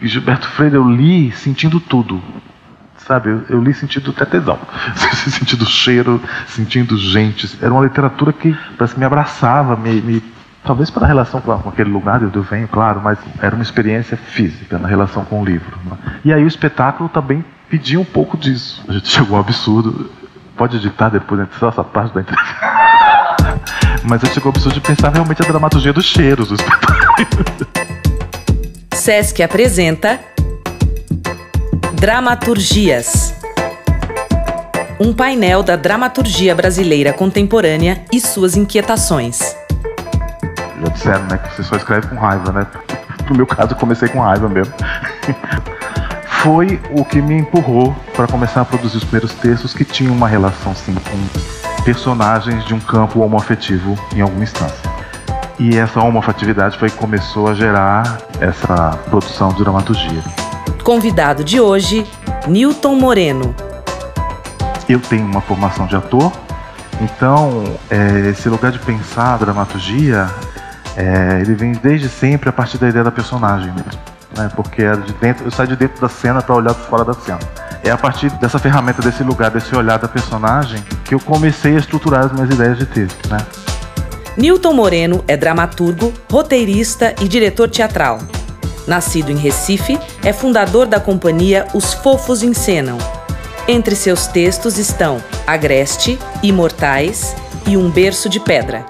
E Gilberto Freire eu li sentindo tudo. Sabe, eu, eu li sentindo até tesão. sentindo cheiro, sentindo gente. Era uma literatura que parece me abraçava, me, me talvez pela relação com, aquele lugar onde eu venho, claro, mas era uma experiência física na relação com o livro. Né? E aí o espetáculo também pedia um pouco disso. A gente chegou a um absurdo. Pode editar depois, né? só essa parte da entrevista. Mas eu chegou ao absurdo de pensar realmente a dramaturgia dos cheiros do espetáculo. Sesc apresenta Dramaturgias. Um painel da dramaturgia brasileira contemporânea e suas inquietações. Já disseram, né, que você só escreve com raiva, né? No meu caso, eu comecei com raiva mesmo. Foi o que me empurrou para começar a produzir os primeiros textos que tinham uma relação, sim, com personagens de um campo homoafetivo em alguma instância. E essa homoafetividade foi que começou a gerar essa produção de dramaturgia. Convidado de hoje, Newton Moreno. Eu tenho uma formação de ator, então é, esse lugar de pensar a dramaturgia, é, ele vem desde sempre a partir da ideia da personagem mesmo. Né? Porque era de dentro, eu saio de dentro da cena para olhar fora da cena. É a partir dessa ferramenta, desse lugar, desse olhar da personagem, que eu comecei a estruturar as minhas ideias de texto. Né? Newton Moreno é dramaturgo, roteirista e diretor teatral. Nascido em Recife, é fundador da companhia Os Fofos Encenam. Entre seus textos estão Agreste, Imortais e Um Berço de Pedra.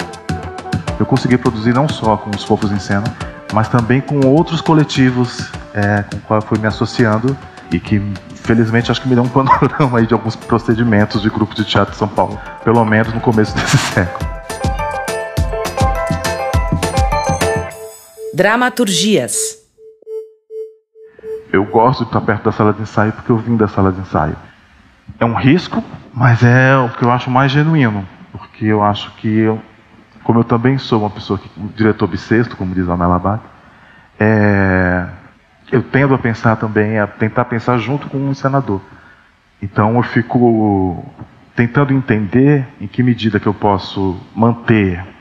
Eu consegui produzir não só com Os Fofos Encenam, mas também com outros coletivos é, com qual eu fui me associando e que felizmente acho que me deu um panorama aí de alguns procedimentos de grupo de teatro de São Paulo, pelo menos no começo desse século. Dramaturgias. Eu gosto de estar perto da sala de ensaio porque eu vim da sala de ensaio. É um risco, mas é o que eu acho mais genuíno, porque eu acho que eu, como eu também sou uma pessoa que um diretor bissexto, como diz a Mela é, eu tendo a pensar também, a tentar pensar junto com um senador. Então eu fico tentando entender em que medida que eu posso manter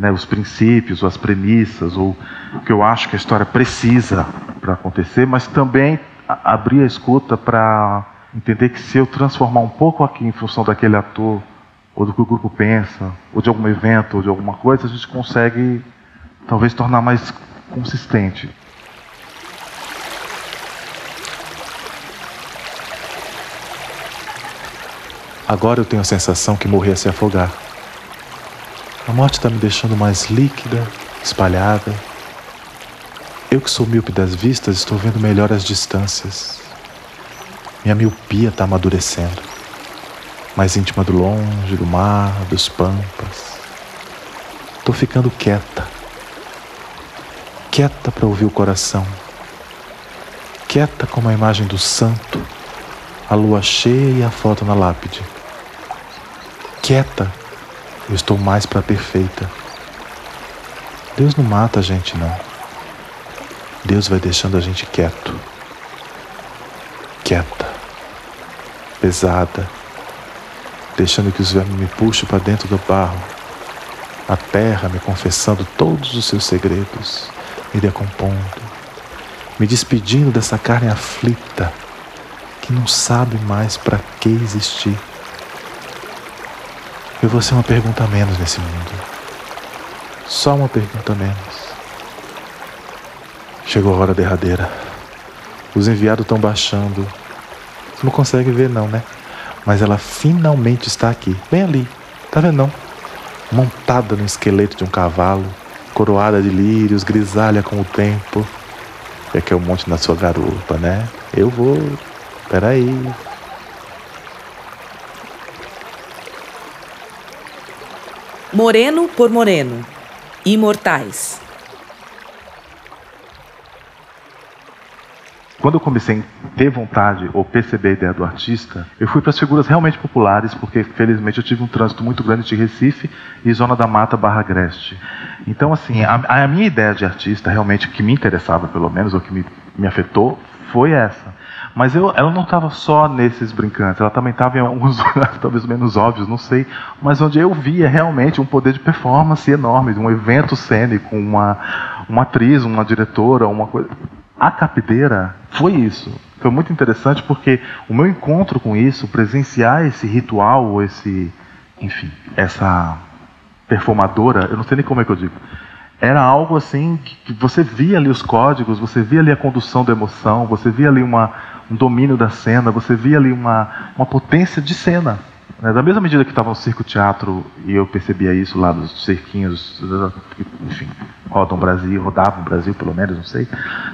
né, os princípios, as premissas, ou o que eu acho que a história precisa para acontecer, mas também abrir a escuta para entender que se eu transformar um pouco aqui em função daquele ator, ou do que o grupo pensa, ou de algum evento, ou de alguma coisa, a gente consegue talvez tornar mais consistente. Agora eu tenho a sensação que morri a se afogar. A morte está me deixando mais líquida, espalhada. Eu que sou míope das vistas, estou vendo melhor as distâncias. Minha miopia está amadurecendo. Mais íntima do longe, do mar, dos pampas. Estou ficando quieta. Quieta para ouvir o coração. Quieta como a imagem do santo, a lua cheia e a foto na lápide. Quieta eu estou mais para perfeita. Deus não mata a gente, não. Deus vai deixando a gente quieto. Quieta. Pesada. Deixando que os vermes me puxem para dentro do barro. A terra me confessando todos os seus segredos, me decompondo, me despedindo dessa carne aflita que não sabe mais para que existir. Eu vou ser uma pergunta menos nesse mundo. Só uma pergunta menos. Chegou a hora derradeira. Os enviados estão baixando. Você não consegue ver não, né? Mas ela finalmente está aqui, bem ali. Tá vendo não? Montada no esqueleto de um cavalo, coroada de lírios, grisalha com o tempo. É que eu monte na sua garupa, né? Eu vou. Peraí. Moreno por Moreno. Imortais. Quando eu comecei a ter vontade ou perceber a ideia do artista, eu fui para as figuras realmente populares, porque felizmente eu tive um trânsito muito grande de Recife e Zona da Mata barra Agreste. Então, assim, a, a minha ideia de artista, realmente, que me interessava pelo menos, ou que me, me afetou, foi essa. Mas eu, ela não estava só nesses brincantes, ela também estava em alguns lugares talvez menos óbvios, não sei, mas onde eu via realmente um poder de performance enorme, de um evento cênico, uma, uma atriz, uma diretora, uma coisa a capideira foi isso. Foi muito interessante porque o meu encontro com isso, presenciar esse ritual, esse, enfim, essa performadora, eu não sei nem como é que eu digo, era algo assim que você via ali os códigos, você via ali a condução da emoção, você via ali uma, um domínio da cena, você via ali uma, uma potência de cena. Né? Da mesma medida que estava no circo teatro e eu percebia isso lá dos cerquinhos, enfim, rodam o Brasil, rodavam o Brasil pelo menos, não sei,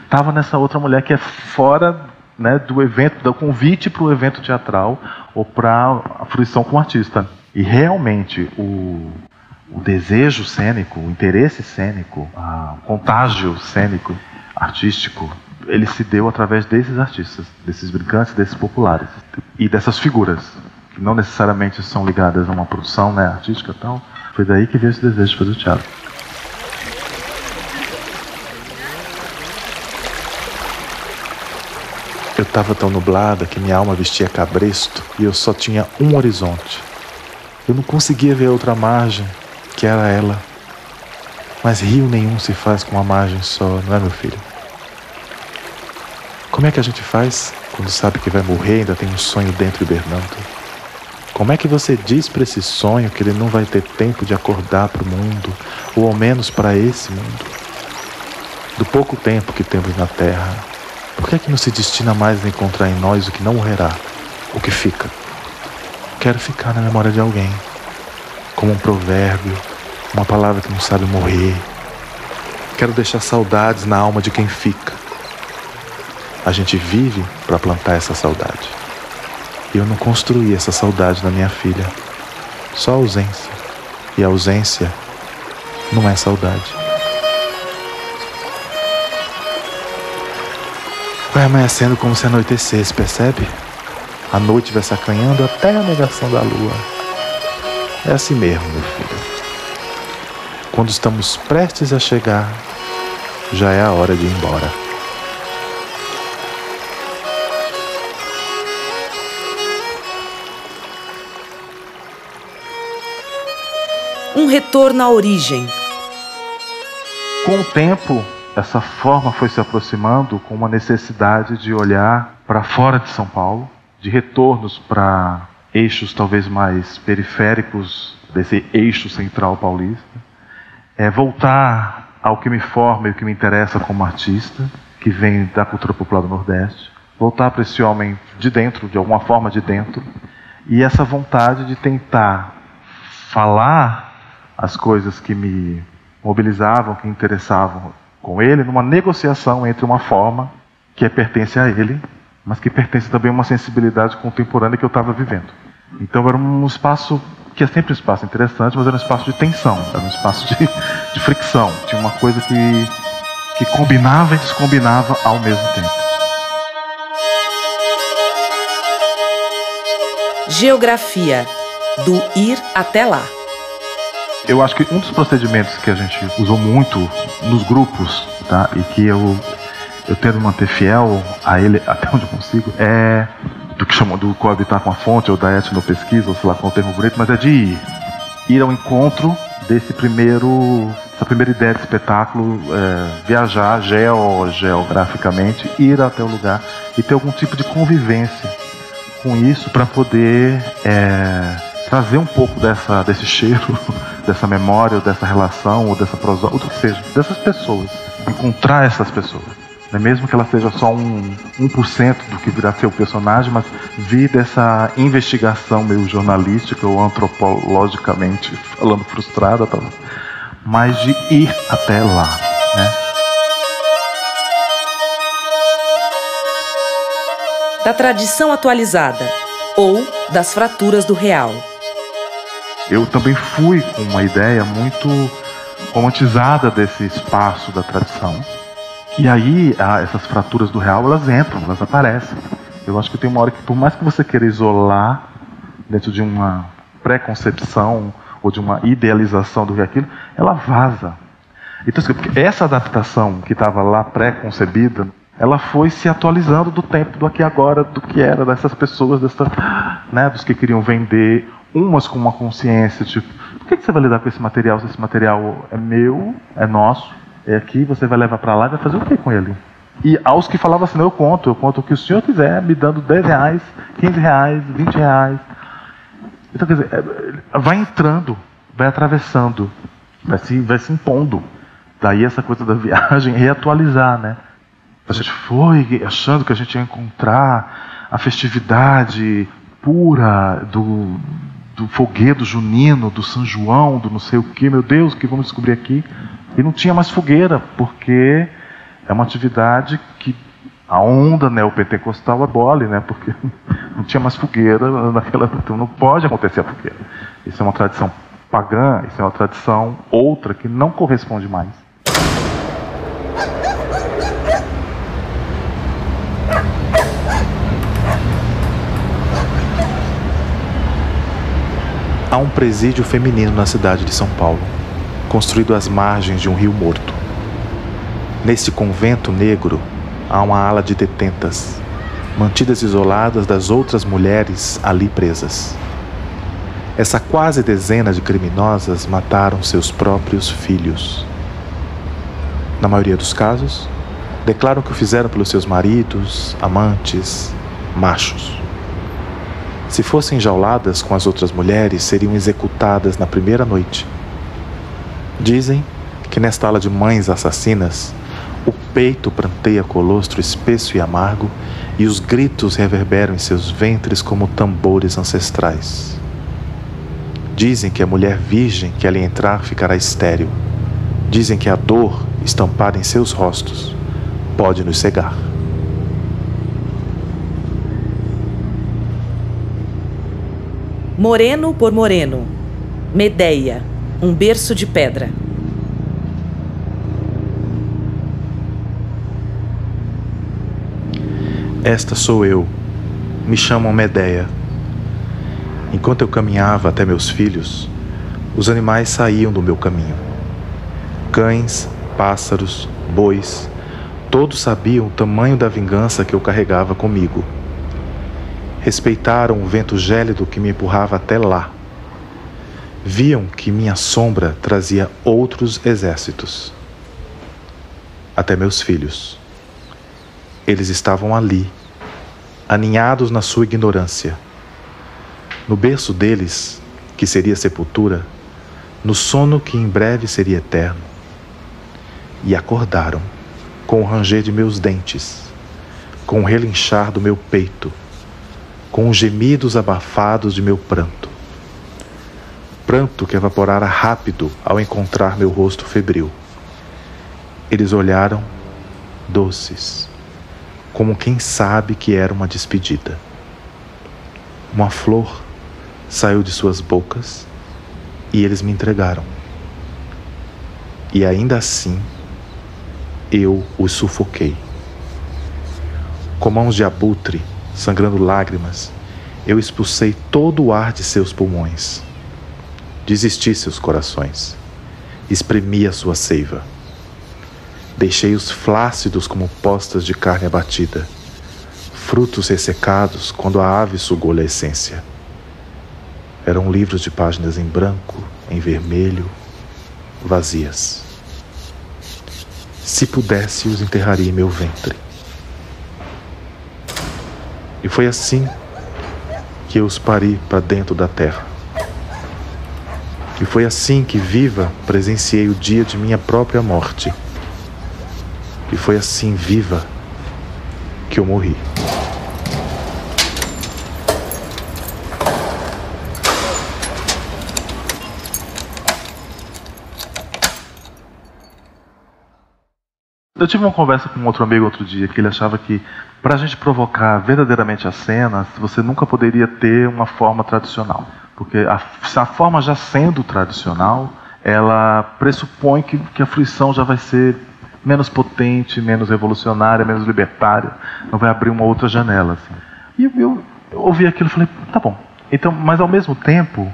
estava nessa outra mulher que é fora né, do evento, do convite para o evento teatral ou para a fruição com o artista. E realmente o, o desejo cênico, o interesse cênico, o contágio cênico, artístico, ele se deu através desses artistas, desses brincantes, desses populares e dessas figuras que não necessariamente são ligadas a uma produção né, artística tal. Foi daí que veio esse desejo de fazer o teatro. Eu estava tão nublada que minha alma vestia cabresto e eu só tinha um horizonte. Eu não conseguia ver outra margem, que era ela. Mas rio nenhum se faz com uma margem só, não é, meu filho? Como é que a gente faz quando sabe que vai morrer e ainda tem um sonho dentro hibernando? Como é que você diz para esse sonho que ele não vai ter tempo de acordar para o mundo, ou ao menos para esse mundo? Do pouco tempo que temos na Terra, por que é que não se destina mais a encontrar em nós o que não morrerá, o que fica? Quero ficar na memória de alguém, como um provérbio, uma palavra que não sabe morrer. Quero deixar saudades na alma de quem fica. A gente vive para plantar essa saudade. E eu não construí essa saudade na minha filha. Só ausência. E ausência não é saudade. Vai amanhecendo como se anoitecesse, percebe? A noite vai sacanhando até a negação da lua. É assim mesmo, meu filho. Quando estamos prestes a chegar, já é a hora de ir embora. Um retorno à origem. Com o tempo, essa forma foi se aproximando com uma necessidade de olhar para fora de São Paulo, de retornos para eixos talvez mais periféricos desse eixo central paulista, é voltar ao que me forma e o que me interessa como artista, que vem da cultura popular do Nordeste, voltar para esse homem de dentro, de alguma forma de dentro, e essa vontade de tentar falar as coisas que me mobilizavam, que interessavam com ele, numa negociação entre uma forma que pertence a ele, mas que pertence também a uma sensibilidade contemporânea que eu estava vivendo. Então era um espaço que é sempre um espaço interessante, mas era um espaço de tensão, era um espaço de, de fricção. Tinha uma coisa que, que combinava e descombinava ao mesmo tempo. Geografia do ir até lá. Eu acho que um dos procedimentos que a gente usou muito nos grupos, tá? E que eu eu tento manter fiel a ele até onde eu consigo, é do que chamam do coabitar com a fonte ou da etnopesquisa, ou sei lá qual é o termo bonito, mas é de ir, ir ao encontro desse primeiro, essa primeira ideia de espetáculo, é, viajar geo, geograficamente, ir até o lugar e ter algum tipo de convivência com isso para poder é, trazer um pouco dessa, desse cheiro dessa memória, ou dessa relação, ou dessa prosa, ou que seja, dessas pessoas. Encontrar essas pessoas. Né? Mesmo que ela seja só um 1% do que virá ser o personagem, mas vir dessa investigação meio jornalística ou antropologicamente falando frustrada, tá? mas de ir até lá. Né? Da tradição atualizada ou das fraturas do real eu também fui com uma ideia muito romantizada desse espaço da tradição. E aí, essas fraturas do real, elas entram, elas aparecem. Eu acho que tem uma hora que, por mais que você queira isolar dentro de uma preconcepção ou de uma idealização do que é aquilo, ela vaza. Então, assim, essa adaptação que estava lá pré-concebida, ela foi se atualizando do tempo do aqui agora, do que era dessas pessoas, dessa, né, dos que queriam vender umas com uma consciência, tipo, por que, você vai lidar com esse material se esse material é meu, é nosso, é aqui, você vai levar para lá e vai fazer o que com ele? E aos que falavam assim, eu conto, eu conto o que o senhor quiser, me dando 10 reais, 15 reais, 20 reais. Então, quer dizer, é, vai entrando, vai atravessando, vai se, vai se impondo. Daí essa coisa da viagem, reatualizar, né? A gente foi achando que a gente ia encontrar a festividade pura do, do foguedo junino, do São João, do não sei o que, meu Deus, o que vamos descobrir aqui? E não tinha mais fogueira, porque é uma atividade que a onda neopentecostal abole, né? Porque não tinha mais fogueira naquela, então não pode acontecer a fogueira. Isso é uma tradição pagã, isso é uma tradição outra que não corresponde mais. Há um presídio feminino na cidade de São Paulo, construído às margens de um rio morto. Nesse convento negro há uma ala de detentas, mantidas isoladas das outras mulheres ali presas. Essa quase dezena de criminosas mataram seus próprios filhos. Na maioria dos casos, declaram que o fizeram pelos seus maridos, amantes, machos. Se fossem enjauladas com as outras mulheres, seriam executadas na primeira noite. Dizem que nesta ala de mães assassinas, o peito pranteia colostro espesso e amargo e os gritos reverberam em seus ventres como tambores ancestrais. Dizem que a mulher virgem que ali entrar ficará estéril. Dizem que a dor, estampada em seus rostos, pode nos cegar. Moreno por Moreno. Medeia, um berço de pedra. Esta sou eu. Me chamam Medeia. Enquanto eu caminhava até meus filhos, os animais saíam do meu caminho. Cães, pássaros, bois, todos sabiam o tamanho da vingança que eu carregava comigo respeitaram o vento gélido que me empurrava até lá. Viam que minha sombra trazia outros exércitos. Até meus filhos. Eles estavam ali, aninhados na sua ignorância. No berço deles, que seria sepultura, no sono que em breve seria eterno. E acordaram, com o ranger de meus dentes, com o relinchar do meu peito com os gemidos abafados de meu pranto. Pranto que evaporara rápido ao encontrar meu rosto febril. Eles olharam, doces, como quem sabe que era uma despedida. Uma flor saiu de suas bocas e eles me entregaram. E ainda assim, eu os sufoquei. Com mãos de abutre, sangrando lágrimas, eu expulsei todo o ar de seus pulmões. Desisti seus corações, espremi a sua seiva. Deixei-os flácidos como postas de carne abatida, frutos ressecados quando a ave sugou-lhe a essência. Eram livros de páginas em branco, em vermelho, vazias. Se pudesse, os enterraria em meu ventre. E foi assim que eu os pari para dentro da terra. E foi assim que, viva, presenciei o dia de minha própria morte. E foi assim, viva, que eu morri. Eu tive uma conversa com um outro amigo outro dia que ele achava que para a gente provocar verdadeiramente as cenas, você nunca poderia ter uma forma tradicional. Porque a, a forma já sendo tradicional, ela pressupõe que, que a fruição já vai ser menos potente, menos revolucionária, menos libertária, não vai abrir uma outra janela. Assim. E eu, eu, eu ouvi aquilo e falei, tá bom. Então, mas ao mesmo tempo,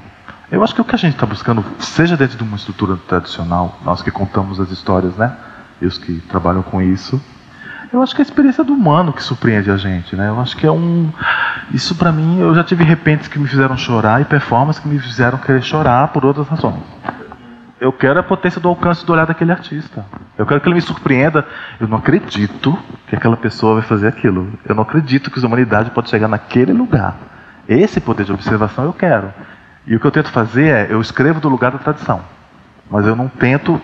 eu acho que o que a gente está buscando, seja dentro de uma estrutura tradicional, nós que contamos as histórias, né? E os que trabalham com isso. Eu acho que é a experiência do humano que surpreende a gente, né? Eu acho que é um. Isso para mim, eu já tive repentes que me fizeram chorar e performances que me fizeram querer chorar por outras razões. Eu quero a potência do alcance do olhar daquele artista. Eu quero que ele me surpreenda. Eu não acredito que aquela pessoa vai fazer aquilo. Eu não acredito que a humanidade pode chegar naquele lugar. Esse poder de observação eu quero. E o que eu tento fazer é, eu escrevo do lugar da tradição. Mas eu não tento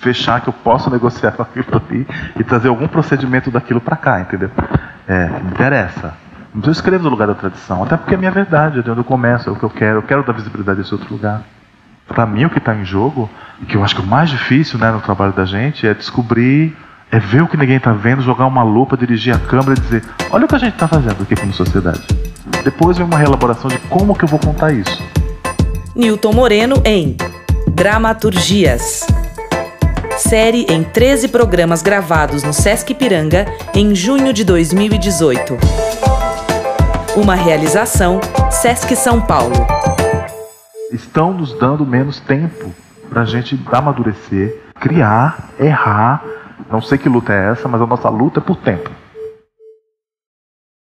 fechar que eu posso negociar aquilo ali e trazer algum procedimento daquilo para cá, entendeu? É, me interessa. Mas eu escrevo do lugar da tradição, até porque é minha verdade, é de onde eu começo, é o que eu quero, eu quero dar visibilidade a esse outro lugar. Para mim, o que está em jogo, que eu acho que o mais difícil né, no trabalho da gente, é descobrir, é ver o que ninguém está vendo, jogar uma lupa, dirigir a câmera e dizer: olha o que a gente está fazendo aqui como sociedade. Depois vem uma reelaboração de como que eu vou contar isso. Newton Moreno em Dramaturgias. Série em 13 programas gravados no Sesc Piranga em junho de 2018. Uma realização Sesc São Paulo. Estão nos dando menos tempo para a gente amadurecer, criar, errar. Não sei que luta é essa, mas a nossa luta é por tempo.